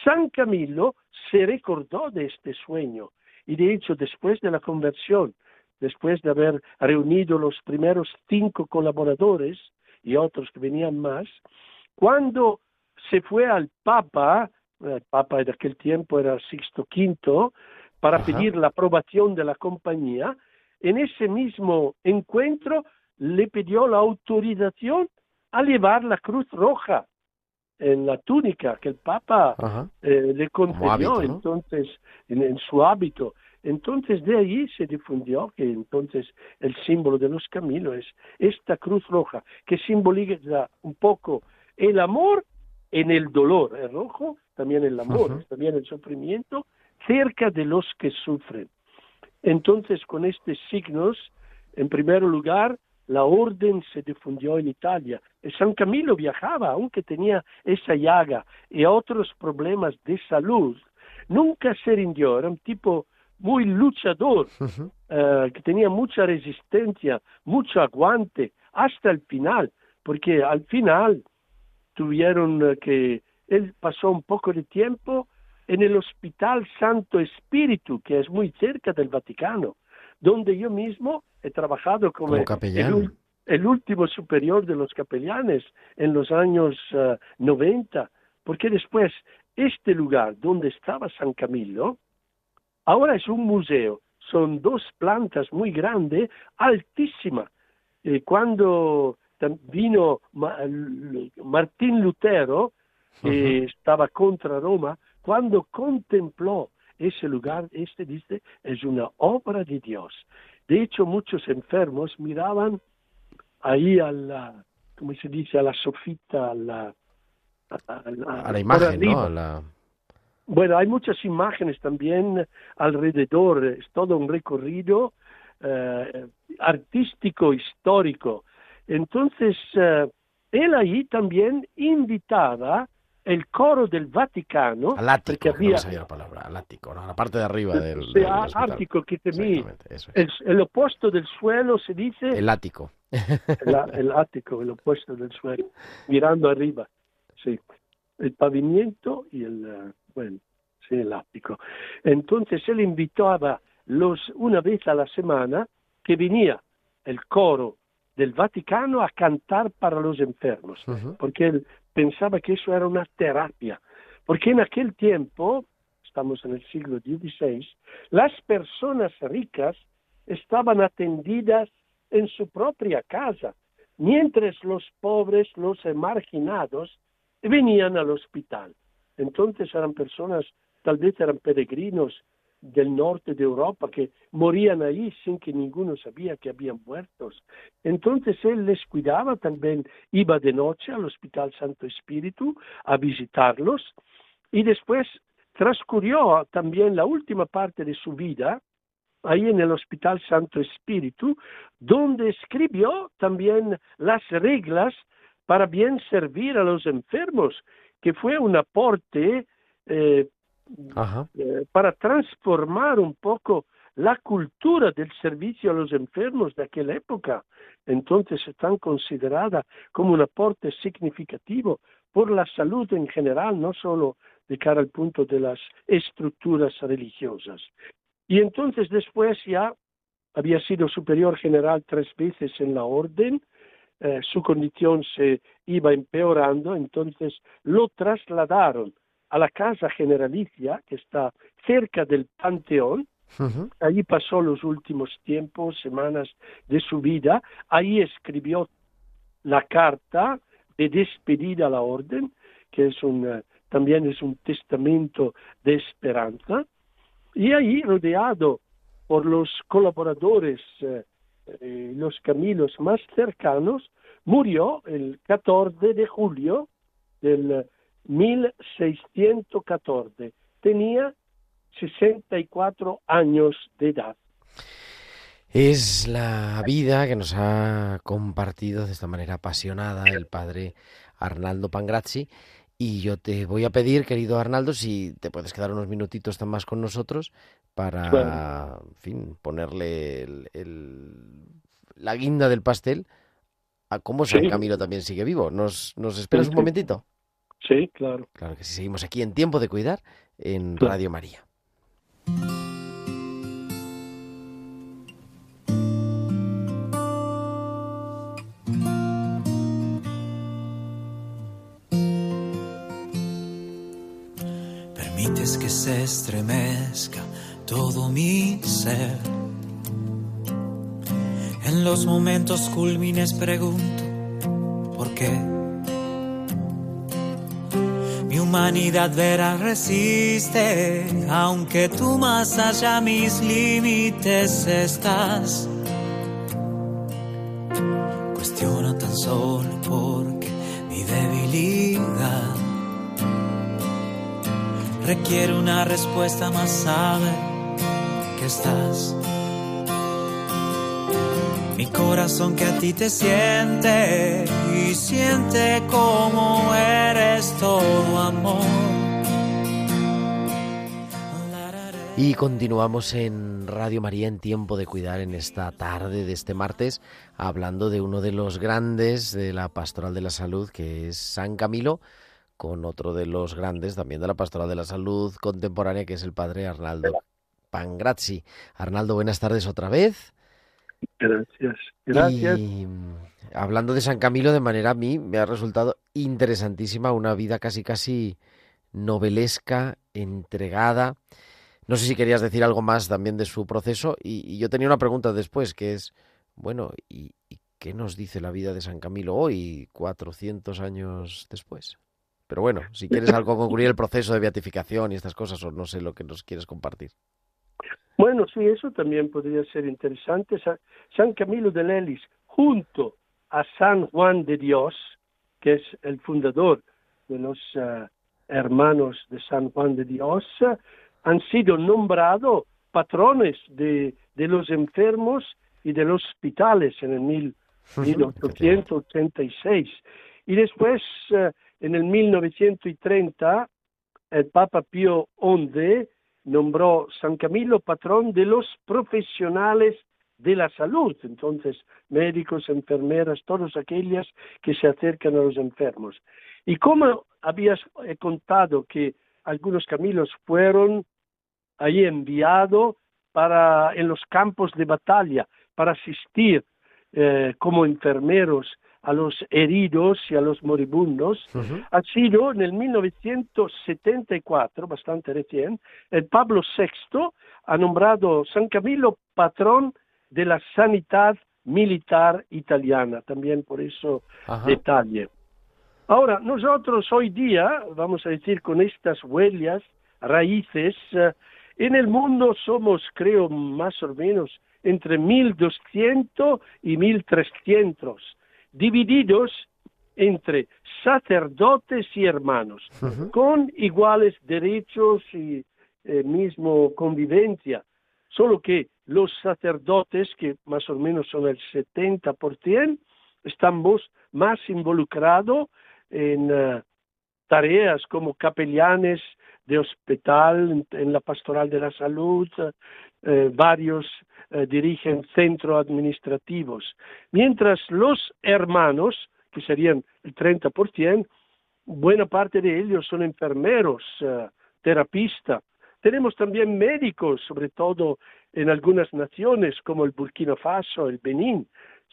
San Camilo se recordó de este sueño, y de hecho después de la conversión, después de haber reunido los primeros cinco colaboradores y otros que venían más, cuando se fue al Papa, el Papa de aquel tiempo era Sixto V, para pedir la aprobación de la compañía, en ese mismo encuentro le pidió la autorización a llevar la cruz roja en la túnica que el Papa eh, le concedió. entonces en, su hábito. Entonces de ahí se difundió que entonces el símbolo de los caminos es esta cruz roja que simboliza un poco el amor en el dolor, el rojo también el amor, también el sufrimiento, cerca de los que sufren. Entonces, con estos signos, en primer lugar, la orden se difundió en Italia. San Camilo viajaba, aunque tenía esa llaga y otros problemas de salud, nunca se rindió, era un tipo muy luchador, eh, que tenía mucha resistencia, mucho aguante, hasta el final, porque al final tuvieron eh, que, él pasó un poco de tiempo en el Hospital Santo Espíritu, que es muy cerca del Vaticano, donde yo mismo he trabajado como, El, último superior de los capellanes en los años 90, eh, porque después este lugar donde estaba San Camilo, ahora es un museo, son dos plantas muy grandes, altísimas. Eh, cuando vino Martín Lutero, que estaba contra Roma, cuando contempló ese lugar, este dice, es una obra de Dios. De hecho, muchos enfermos miraban ahí a la, ¿cómo se dice? A la sofita, a la... A, la imagen, ¿no? Bueno, hay muchas imágenes también alrededor, es todo un recorrido eh, artístico, histórico, entonces, eh, él ahí también invitaba el coro del Vaticano. Al ático, había, no la palabra, al ático, ¿no? la parte de arriba del, del ático, que tenía, el, el, opuesto del suelo se dice... El ático. El, el, ático, el opuesto del suelo, mirando arriba, sí. El pavimento y el, eh, bueno, sí, el ático. Entonces él invitaba los, una vez a la semana que venía el coro del Vaticano a cantar para los enfermos, porque él pensaba que eso era una terapia, porque en aquel tiempo, estamos en el siglo XVI, las personas ricas estaban atendidas en su propia casa, mientras los pobres, los marginados, venían al hospital. Entonces eran personas, tal vez eran peregrinos del norte de Europa que morían ahí sin que ninguno sabía que habían muertos. Entonces él les cuidaba también, iba de noche al Hospital Santo Espíritu a visitarlos y después transcurrió también la última parte de su vida ahí en el Hospital Santo Espíritu, donde escribió también las reglas para bien servir a los enfermos, que fue un aporte eh, eh, para transformar un poco la cultura del servicio a los enfermos de aquella época. Entonces están considerada como un aporte significativo por la salud en general, no solo de cara al punto de las estructuras religiosas. Y entonces después ya había sido superior general tres veces en la orden, eh, su condición se iba empeorando, entonces lo trasladaron a la casa generalicia que está cerca del Panteón. Allí pasó los últimos tiempos, semanas de su vida. Ahí escribió la carta de despedida a la orden, que es un, eh, también es un testamento de esperanza. Y ahí, rodeado por los colaboradores, eh, eh, los caminos más cercanos, murió el 14 de julio del 1614. Tenía 64 años de edad. Es la vida que nos ha compartido de esta manera apasionada el padre Arnaldo Pangrazzi y yo te voy a pedir, querido Arnaldo, si te puedes quedar unos minutitos más con nosotros para, en fin, ponerle el, la guinda del pastel a cómo San Camilo también sigue vivo. ¿Nos, nos esperas un momentito? Sí, claro. Claro que sí, seguimos aquí en Tiempo de Cuidar en Radio María. que se estremezca todo mi ser. En los momentos culmines pregunto, ¿por qué? Humanidad verá resiste, aunque tú más allá mis límites estás. Cuestiono tan solo porque mi debilidad requiere una respuesta más sabe que estás. Mi corazón que a ti te siente y siente como eres todo amor. Y continuamos en Radio María en Tiempo de Cuidar en esta tarde de este martes, hablando de uno de los grandes de la Pastoral de la Salud, que es San Camilo, con otro de los grandes también de la Pastoral de la Salud contemporánea, que es el padre Arnaldo Pangrazzi. Arnaldo, buenas tardes otra vez. Gracias, gracias. Y hablando de San Camilo, de manera a mí me ha resultado interesantísima, una vida casi casi novelesca, entregada. No sé si querías decir algo más también de su proceso. Y, yo tenía una pregunta después, que es, bueno, ¿y, ¿y, qué nos dice la vida de San Camilo hoy, 400 años después? Pero bueno, si quieres algo concluir el proceso de beatificación y estas cosas, o no sé lo que nos quieres compartir. Bueno, sí, eso también podría ser interesante. San Camilo de Lelis, junto a San Juan de Dios, que es el fundador de los eh, hermanos de San Juan de Dios, han sido nombrados patrones de, de, los enfermos y de los hospitales en el 1886. Y después eh, en el 1930 el Papa Pío XI nombró San Camilo patrón de los profesionales de la salud, entonces médicos, enfermeras, todos aquellas que se acercan a los enfermos. Y como habías contado que algunos Camilos fueron ahí enviados para en los campos de batalla para asistir eh, como enfermeros a los heridos y a los moribundos, ha sido en el 1974, bastante recién, el Pablo VI ha nombrado San Camilo patrón de la sanidad militar italiana, también por eso detalle. Ahora, nosotros hoy día, vamos a decir, con estas huellas, raíces, eh, En el mundo somos, creo, más o menos entre 1.200 y 1.300, divididos entre sacerdotes y hermanos, con iguales derechos y eh, mismo convivencia, solo que los sacerdotes, que más o menos son el 70%, estamos más involucrados en eh, tareas como capellanes de hospital, en, la pastoral de la salud, eh, varios eh, dirigen centros administrativos, mientras los hermanos, que serían el 30%, buena parte de ellos son enfermeros, terapistas. Tenemos también médicos, sobre todo en algunas naciones como el Burkina Faso, el Benín,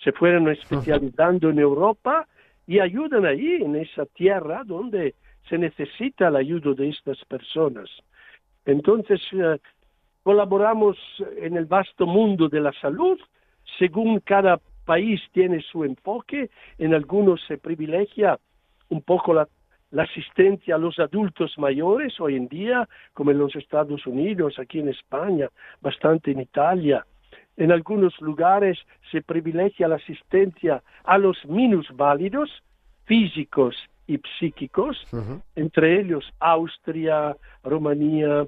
se fueron especializando en Europa y ayudan ahí, en esa tierra donde se necesita la ayuda de estas personas. Entonces, eh, colaboramos en el vasto mundo de la salud, según cada país tiene su enfoque, en algunos se privilegia un poco la asistencia a los adultos mayores hoy en día, como en los Estados Unidos, aquí en España, bastante en Italia. En algunos lugares se privilegia la asistencia a los minusválidos físicos y psíquicos, entre ellos Austria, Rumanía,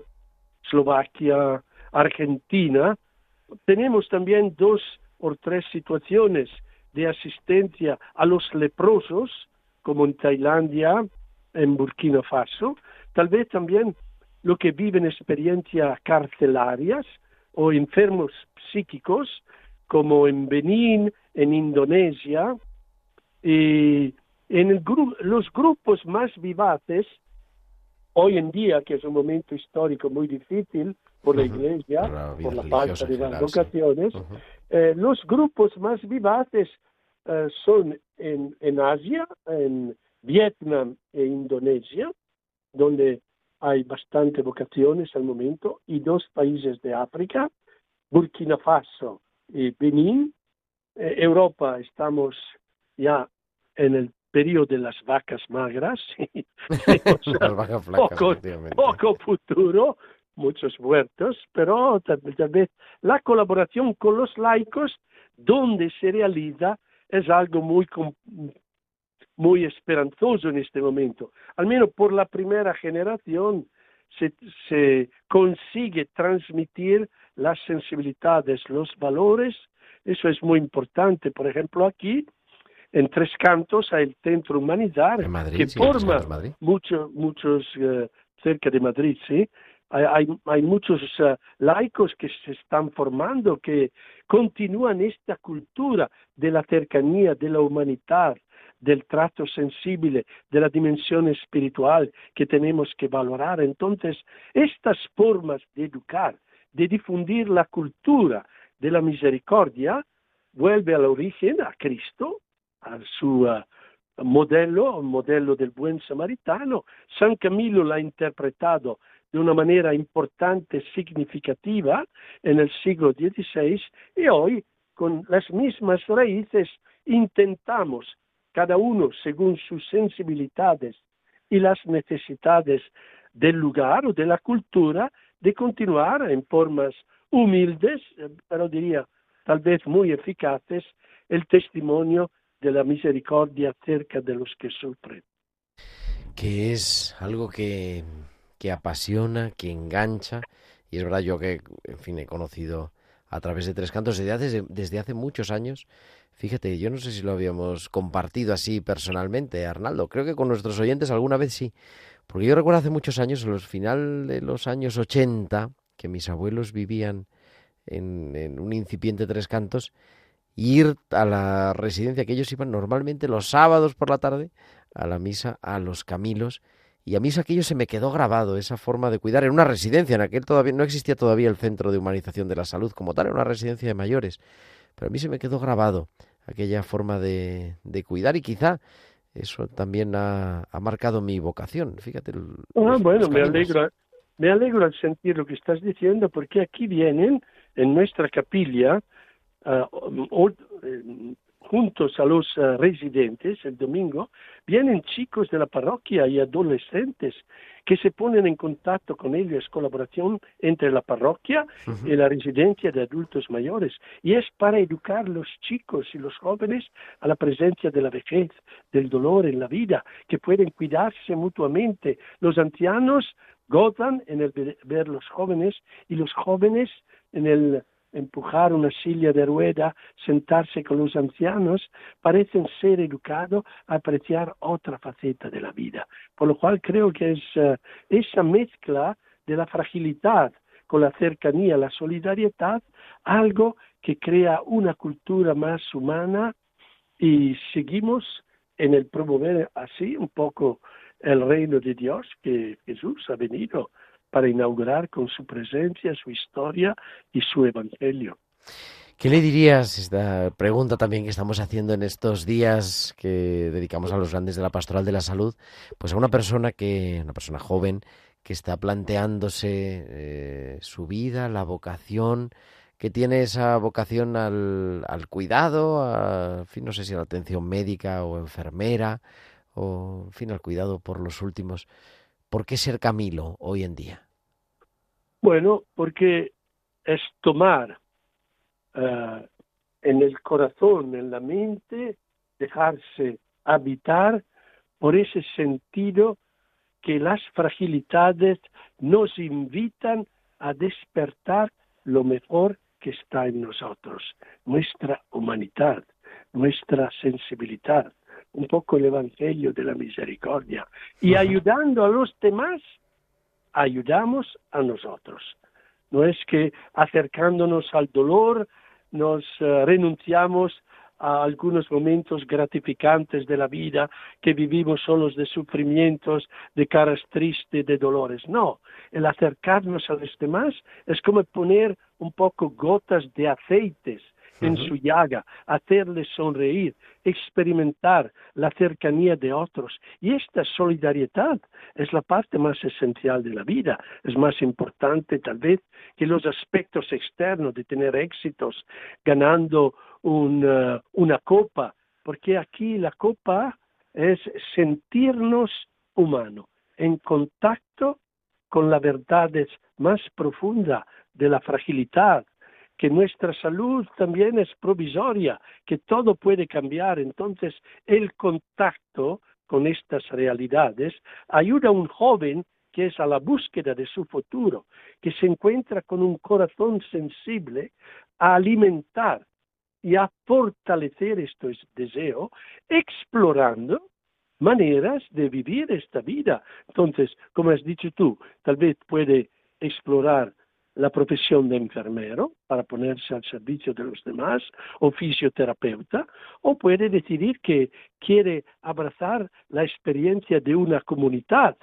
Eslovaquia, Argentina. Tenemos también dos o tres situaciones de asistencia a los leprosos, como en Tailandia, en Burkina Faso, tal vez también lo que viven experiencias carcelarias o enfermos psíquicos, como en Benín, en Indonesia, y en los grupos más vivaces, hoy en día, que es un momento histórico muy difícil por la Iglesia, por la falta de las vocaciones, eh, los grupos más vivaces eh, son en, en Asia, en Vietnam e Indonesia, donde hay bastante vocaciones al momento, y dos países de África, Burkina Faso y Benín. Eh, Europa estamos ya en el periodo de las vacas magras, las vacas poco, poco futuro, muchos muertos, pero tal vez la colaboración con los laicos, donde se realiza, es algo muy muy esperanzoso en este momento. Al menos por la primera generación se, se consigue transmitir las sensibilidades, los valores. Eso es muy importante. Por ejemplo, aquí en Tres Cantos hay el Centro Humanidad que forma muchos, muchos eh, cerca de Madrid, sí. Hay, hay, muchos eh, laicos que se están formando, que continúan esta cultura de la cercanía, de la humanidad, del trato sensible, de la dimensión espiritual que tenemos que valorar. Entonces, estas formas de educar, de difundir la cultura de la misericordia, vuelve al origen, a Cristo, a su uh, modelo, el modelo del buen samaritano. San Camilo l'ha interpretado de una manera importante, significativa en el siglo XVI y hoy, con las mismas raíces, intentamos cada uno según sus sensibilidades y las necesidades del lugar o de la cultura, de continuar en formas humildes, pero diría tal vez muy eficaces, el testimonio de la misericordia cerca de los que sufren. Que es algo que, que apasiona, que engancha, y es verdad yo que, en fin, he conocido a través de Tres Cantos desde hace, desde hace muchos años Fíjate, yo no sé si lo habíamos compartido así personalmente, Arnaldo. Creo que con nuestros oyentes alguna vez sí. Porque yo recuerdo hace muchos años, en los final de los años 80, que mis abuelos vivían en, un incipiente Tres Cantos, ir a la residencia que ellos iban normalmente los sábados por la tarde a la misa a los Camilos y a mí aquello se me quedó grabado, esa forma de cuidar en una residencia, en aquel todavía no existía todavía el centro de humanización de la salud como tal, era una residencia de mayores. Pero a mí se me quedó grabado aquella forma de, de cuidar y quizá eso también ha, marcado mi vocación. Fíjate. ah, bueno, me alegro, me alegro al sentir lo que estás diciendo porque aquí vienen en nuestra capilla eh, juntos a los ah, residentes el domingo, vienen chicos de la parroquia y adolescentes que se ponen en contacto con ellos, colaboración entre la parroquia y la residencia de adultos mayores, y es para educar los chicos y los jóvenes a la presencia de la vejez, del dolor en la vida, que pueden cuidarse mutuamente. Los ancianos gozan en el ver los jóvenes y los jóvenes en el empujar una silla de rueda, sentarse con los ancianos, parecen ser educados a apreciar otra faceta de la vida. Por lo cual creo que es eh, esa mezcla de la fragilidad con la cercanía, la solidaridad, algo que crea una cultura más humana y seguimos en el promover así un poco el reino de Dios que Jesús ha venido para inaugurar con su presencia, su historia y su evangelio. ¿Qué le dirías, esta pregunta también que estamos haciendo en estos días que dedicamos a los grandes de la pastoral de la salud, pues a una persona que, una persona joven, que está planteándose eh, su vida, la vocación, que tiene esa vocación al, al cuidado, a, fin, no sé si a la atención médica o enfermera, o en fin, al cuidado por los últimos. ¿Por qué ser Camilo hoy en día? Bueno, porque es tomar eh, en el corazón, en la mente, dejarse habitar por ese sentido que las fragilidades nos invitan a despertar lo mejor que está en nosotros, nuestra humanidad, nuestra sensibilidad, un poco el Evangelio de la Misericordia. Y ayudando a los demás, ayudamos a nosotros. No es que acercándonos al dolor nos eh, renunciamos a algunos momentos gratificantes de la vida, que vivimos solos de sufrimientos, de caras tristes, de dolores. No, el acercarnos a los demás es como poner un poco gotas de aceites en su llaga, hacerles sonreír, experimentar la cercanía de otros. Y esta solidaridad es la parte más esencial de la vida, es más importante tal vez que los aspectos externos de tener éxitos ganando una, una copa, porque aquí la copa es sentirnos humano, en contacto con la verdad más profunda de la fragilidad, que nuestra salud también es provisoria, que todo puede cambiar. Entonces, el contacto con estas realidades ayuda a un joven que es a la búsqueda de su futuro, que se encuentra con un corazón sensible, a alimentar y a fortalecer este deseo, explorando maneras de vivir esta vida. Entonces, como has dicho tú, tal vez puede explorar la profesión de enfermero para ponerse al servicio de los demás o fisioterapeuta, o puede decidir que quiere abrazar la experiencia de una comunidad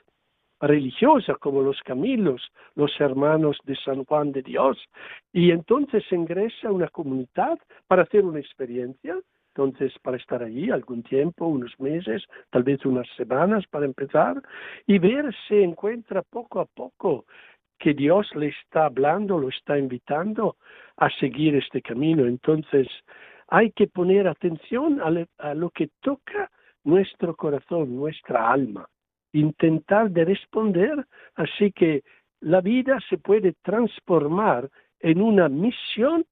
religiosa como los Camilos, los hermanos de San Juan de Dios, y entonces ingresa a una comunidad para hacer una experiencia, entonces para estar allí algún tiempo, unos meses, tal vez unas semanas para empezar, y ver si encuentra poco a poco que Dios le está hablando, lo está invitando a seguir este camino. Entonces, hay que poner atención a, lo que toca nuestro corazón, nuestra alma, intentar de responder, así que la vida se puede transformar en una misión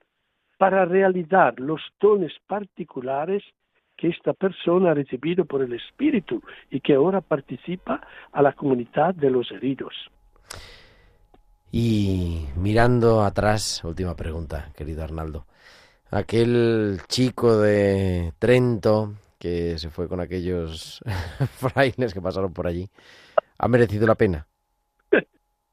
para realizar los dones particulares que esta persona ha recibido por el Espíritu y que ahora participa a la comunidad de los heridos. Y mirando atrás, última pregunta, querido Arnaldo. Aquel chico de Trento que se fue con aquellos frailes que pasaron por allí, ¿ha merecido la pena?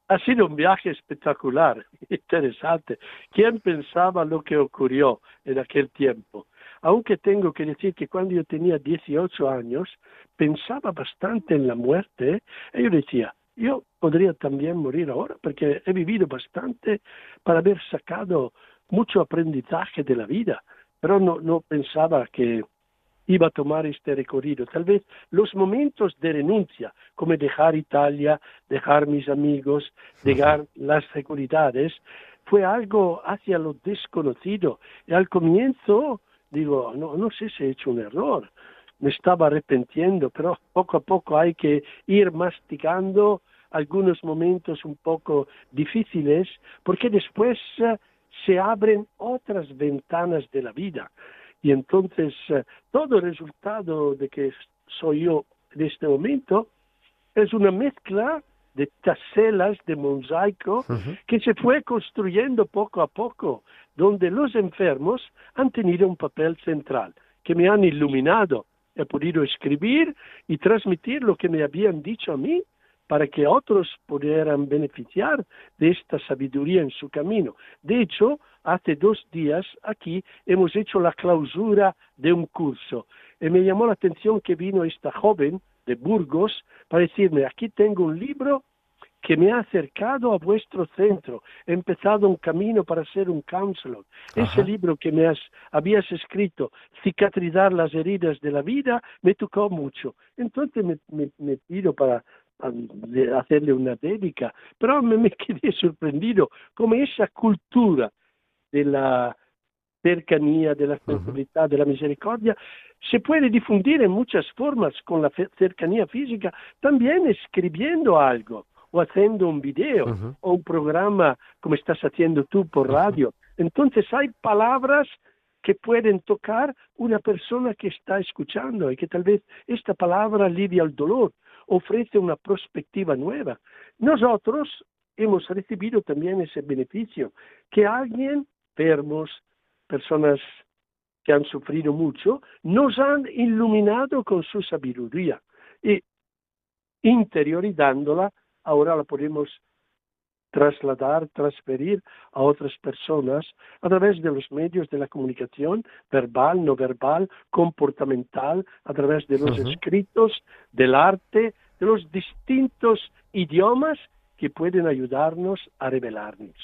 Ha sido un viaje espectacular, interesante. ¿Quién pensaba lo que ocurrió en aquel tiempo? Aunque tengo que decir que cuando yo tenía 18 años, pensaba bastante en la muerte, y yo decía, yo podría también morir ahora porque he vivido bastante para haber sacado mucho aprendizaje de la vida, pero no, no pensaba que iba a tomar este recorrido. Tal vez los momentos de renuncia, como dejar Italia, dejar mis amigos, dejar las seguridades, fue algo hacia lo desconocido. Y al comienzo digo, no, no sé si he hecho un error, me estaba arrepentiendo, pero poco a poco hay que ir masticando algunos momentos un poco difíciles, porque después eh, se abren otras ventanas de la vida. Y entonces eh, todo el resultado de que soy yo en este momento es una mezcla de tacelas de mosaico que se fue construyendo poco a poco, donde los enfermos han tenido un papel central, que me han iluminado. He podido escribir y transmitir lo que me habían dicho a mí para que otros pudieran beneficiar de esta sabiduría en su camino. De hecho, hace dos días aquí hemos hecho la clausura de un curso y me llamó la atención que vino esta joven de Burgos para decirme, aquí tengo un libro que me ha acercado a vuestro centro. He empezado un camino para ser un counselor. Ese libro que me has, habías escrito, Cicatrizar las heridas de la vida, me tocó mucho. Entonces me, me, pido para hacerle una dédica, pero me, me quedé sorprendido como esa cultura de la cercanía, de la sensibilidad, de la misericordia, se puede difundir en muchas formas con la cercanía física, también escribiendo algo o haciendo un video o un programa como estás haciendo tú por radio. Entonces hay palabras que pueden tocar una persona que está escuchando y que tal vez esta palabra alivia el dolor, ofrece una perspectiva nueva. Nosotros hemos recibido también ese beneficio, que alguien, enfermos, personas que han sufrido mucho, nos han iluminado con su sabiduría y interiorizándola ahora la podemos trasladar, transferir a otras personas a través de los medios de la comunicación verbal, no verbal, comportamental, a través de los escritos, del arte, de los distintos idiomas que pueden ayudarnos a revelarnos.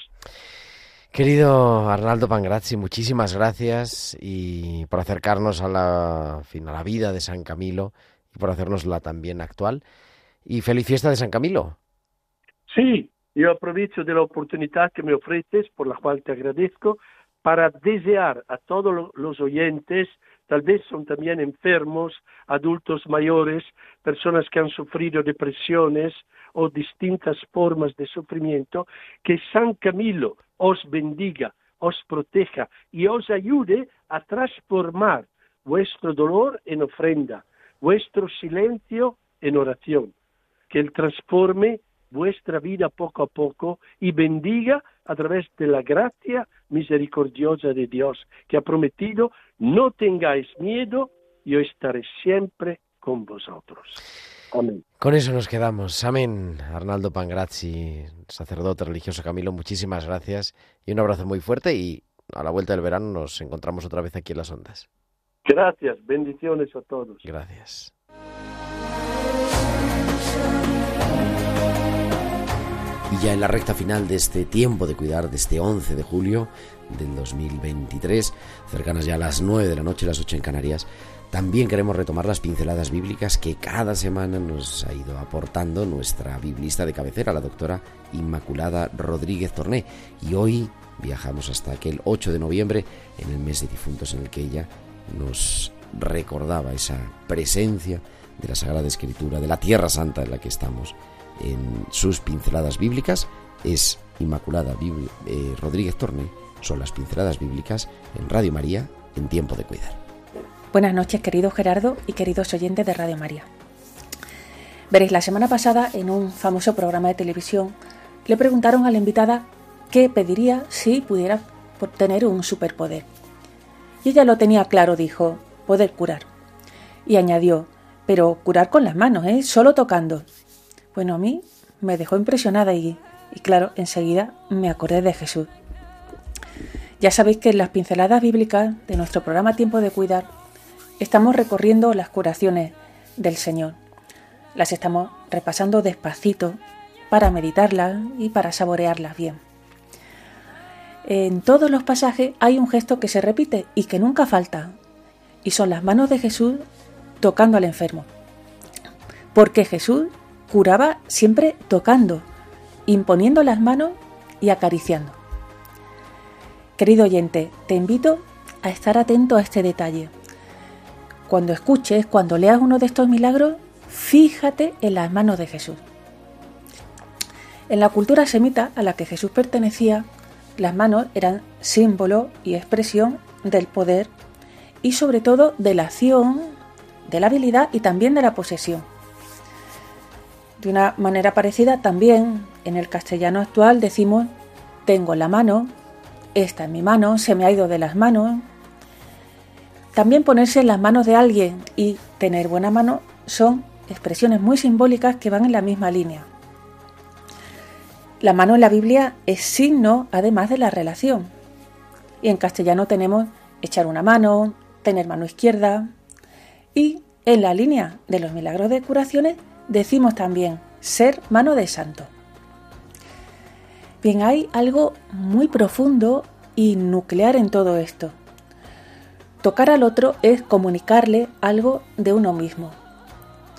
Querido Arnaldo Pangrazzi, muchísimas gracias y por acercarnos a la, a la vida de San Camilo y por hacernosla también actual. Y feliz fiesta de San Camilo. Sí, yo aprovecho de la oportunidad que me ofreces, por la cual te agradezco, para desear a todos los oyentes, tal vez son también enfermos, adultos mayores, personas que han sufrido depresiones o distintas formas de sufrimiento, que San Camilo os bendiga, os proteja y os ayude a transformar vuestro dolor en ofrenda, vuestro silencio en oración, que Él transforme vuestra vida poco a poco y bendiga a través de la gracia misericordiosa de Dios, que ha prometido, no tengáis miedo, yo estaré siempre con vosotros. Amén. Con eso nos quedamos. Amén. Arnaldo Pangrazzi, sacerdote religioso Camilo, muchísimas gracias y un abrazo muy fuerte y a la vuelta del verano nos encontramos otra vez aquí en las ondas. Gracias, bendiciones a todos. Gracias. Ya en la recta final de este tiempo de cuidar, de este 11 de julio del 2023, cercanas ya a las 9 de la noche, las 8 en Canarias, también queremos retomar las pinceladas bíblicas que cada semana nos ha ido aportando nuestra biblista de cabecera, la doctora Inmaculada Rodríguez Torné. Y hoy viajamos hasta aquel 8 de noviembre, en el mes de difuntos, en el que ella nos recordaba esa presencia de la Sagrada Escritura, de la Tierra Santa en la que estamos en sus pinceladas bíblicas es Inmaculada eh, Rodríguez Torne, son las pinceladas bíblicas en Radio María en tiempo de cuidar. Buenas noches, querido Gerardo y queridos oyentes de Radio María. Veréis, la semana pasada en un famoso programa de televisión le preguntaron a la invitada qué pediría si pudiera tener un superpoder. Y ella lo tenía claro, dijo, poder curar. Y añadió, pero curar con las manos, ¿eh? Solo tocando. Bueno, a mí me dejó impresionada y, y claro, enseguida me acordé de Jesús. Ya sabéis que en las pinceladas bíblicas de nuestro programa Tiempo de Cuidar estamos recorriendo las curaciones del Señor. Las estamos repasando despacito para meditarlas y para saborearlas bien. En todos los pasajes hay un gesto que se repite y que nunca falta, y son las manos de Jesús tocando al enfermo. Porque Jesús curaba siempre tocando, imponiendo las manos y acariciando. Querido oyente, te invito a estar atento a este detalle. Cuando escuches, cuando leas uno de estos milagros, fíjate en las manos de Jesús. En la cultura semita a la que Jesús pertenecía, las manos eran símbolo y expresión del poder y sobre todo de la acción, de la habilidad y también de la posesión. De una manera parecida también en el castellano actual decimos tengo la mano, esta en mi mano, se me ha ido de las manos. También ponerse en las manos de alguien y tener buena mano son expresiones muy simbólicas que van en la misma línea. La mano en la Biblia es signo además de la relación. Y en castellano tenemos echar una mano, tener mano izquierda. Y en la línea de los milagros de curaciones decimos también ser mano de santo. Bien, hay algo muy profundo y nuclear en todo esto. Tocar al otro es comunicarle algo de uno mismo.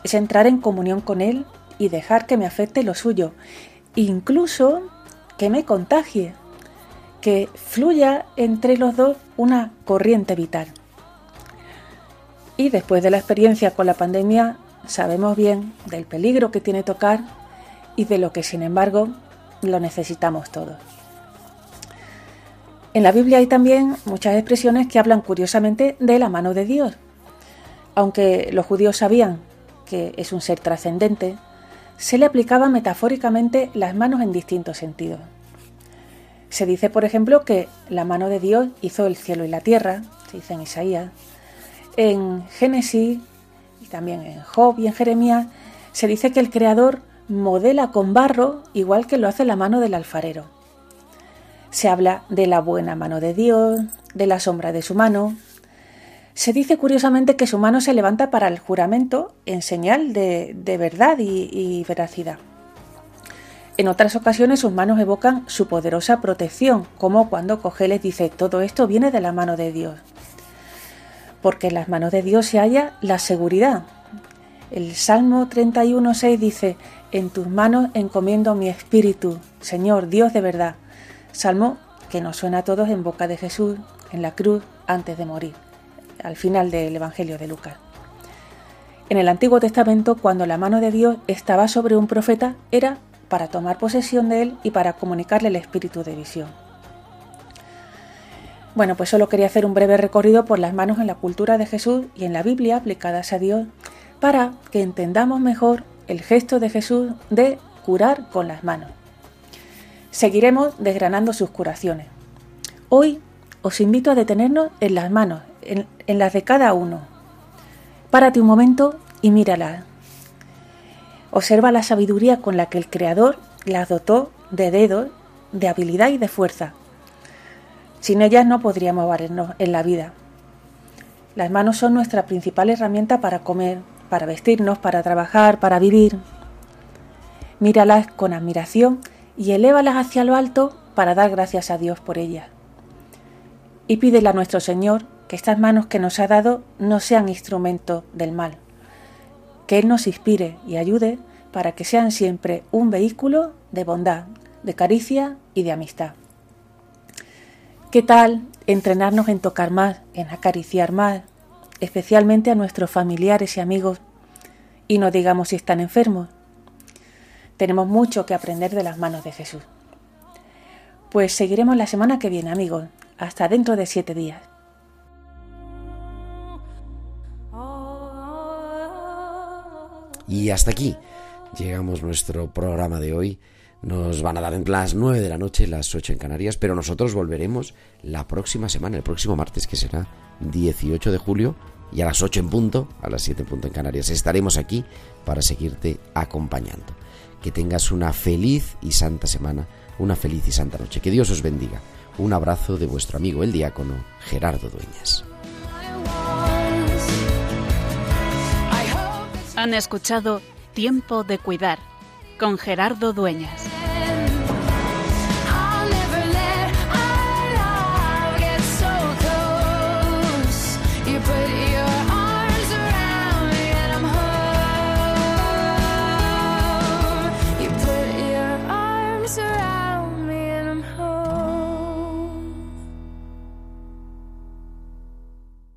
Es entrar en comunión con él y dejar que me afecte lo suyo. Incluso que me contagie. Que fluya entre los dos una corriente vital. Y después de la experiencia con la pandemia, sabemos bien del peligro que tiene tocar y de lo que sin embargo lo necesitamos todos. En la Biblia hay también muchas expresiones que hablan curiosamente de la mano de Dios. Aunque los judíos sabían que es un ser trascendente, se le aplicaban metafóricamente las manos en distintos sentidos. Se dice, por ejemplo, que la mano de Dios hizo el cielo y la tierra, se dice en Isaías. En Génesis y también en Job y en Jeremías se dice que el Creador modela con barro igual que lo hace la mano del alfarero. Se habla de la buena mano de Dios, de la sombra de su mano. Se dice curiosamente que su mano se levanta para el juramento en señal de, verdad y, y veracidad. En otras ocasiones sus manos evocan su poderosa protección, como cuando Cogeles dice todo esto viene de la mano de Dios. Porque en las manos de Dios se halla la seguridad. El Salmo 31.6 dice, en tus manos encomiendo mi espíritu, Señor, Dios de verdad. Salmo que nos suena a todos en boca de Jesús, en la cruz, antes de morir, al final del Evangelio de Lucas. En el Antiguo Testamento, cuando la mano de Dios estaba sobre un profeta, era para tomar posesión de él y para comunicarle el espíritu de visión. Bueno, pues solo quería hacer un breve recorrido por las manos en la cultura de Jesús y en la Biblia aplicadas a Dios para que entendamos mejor el gesto de Jesús de curar con las manos. Seguiremos desgranando sus curaciones. Hoy os invito a detenernos en las manos, en, las de cada uno. Párate un momento y míralas. Observa la sabiduría con la que el Creador las dotó de dedos, de habilidad y de fuerza. Sin ellas no podríamos valernos en la vida. Las manos son nuestra principal herramienta para comer, para vestirnos, para trabajar, para vivir. Míralas con admiración y elévalas hacia lo alto para dar gracias a Dios por ellas. Y pídele a nuestro Señor que estas manos que nos ha dado no sean instrumento del mal, que Él nos inspire y ayude para que sean siempre un vehículo de bondad, de caricia y de amistad. ¿Qué tal entrenarnos en tocar más, en acariciar más, especialmente a nuestros familiares y amigos, y no digamos si están enfermos. Tenemos mucho que aprender de las manos de Jesús. Pues seguiremos la semana que viene, amigos. Hasta dentro de siete días. Y hasta aquí llegamos nuestro programa de hoy. Nos van a dar las 9 de la noche, las 8 en Canarias, pero nosotros volveremos la próxima semana, el próximo martes, que será 18 de julio, y a las 8 en punto, a las 7 en punto en Canarias. Estaremos aquí para seguirte acompañando. Que tengas una feliz y santa semana, una feliz y santa noche. Que Dios os bendiga. Un abrazo de vuestro amigo el diácono Gerardo Dueñas. Han escuchado Tiempo de Cuidar con Gerardo Dueñas.